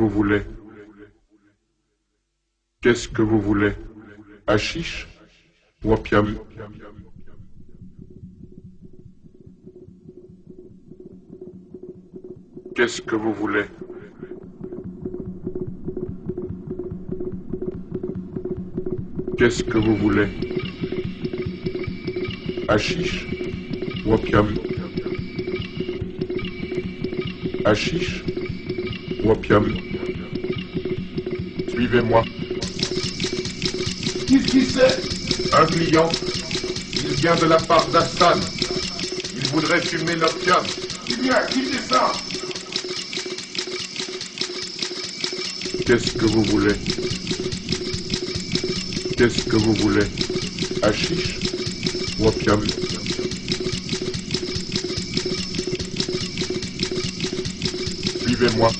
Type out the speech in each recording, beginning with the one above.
Vous voulez. Qu'est-ce que vous voulez? Hachiche ou opium? Qu'est-ce que vous voulez? Qu'est-ce que vous voulez? Hachiche ou opium? Opium Suivez-moi. Qu'est-ce qui c'est Un client. Il vient de la part d'Astan. Il voudrait fumer l'opium. Eh bien, quittez ça? Qu'est-ce que vous voulez? Qu'est-ce que vous voulez? Hachiche ou opium Suivez-moi.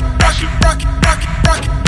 rock it, rock it, rock it, rock it, rock it.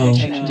no.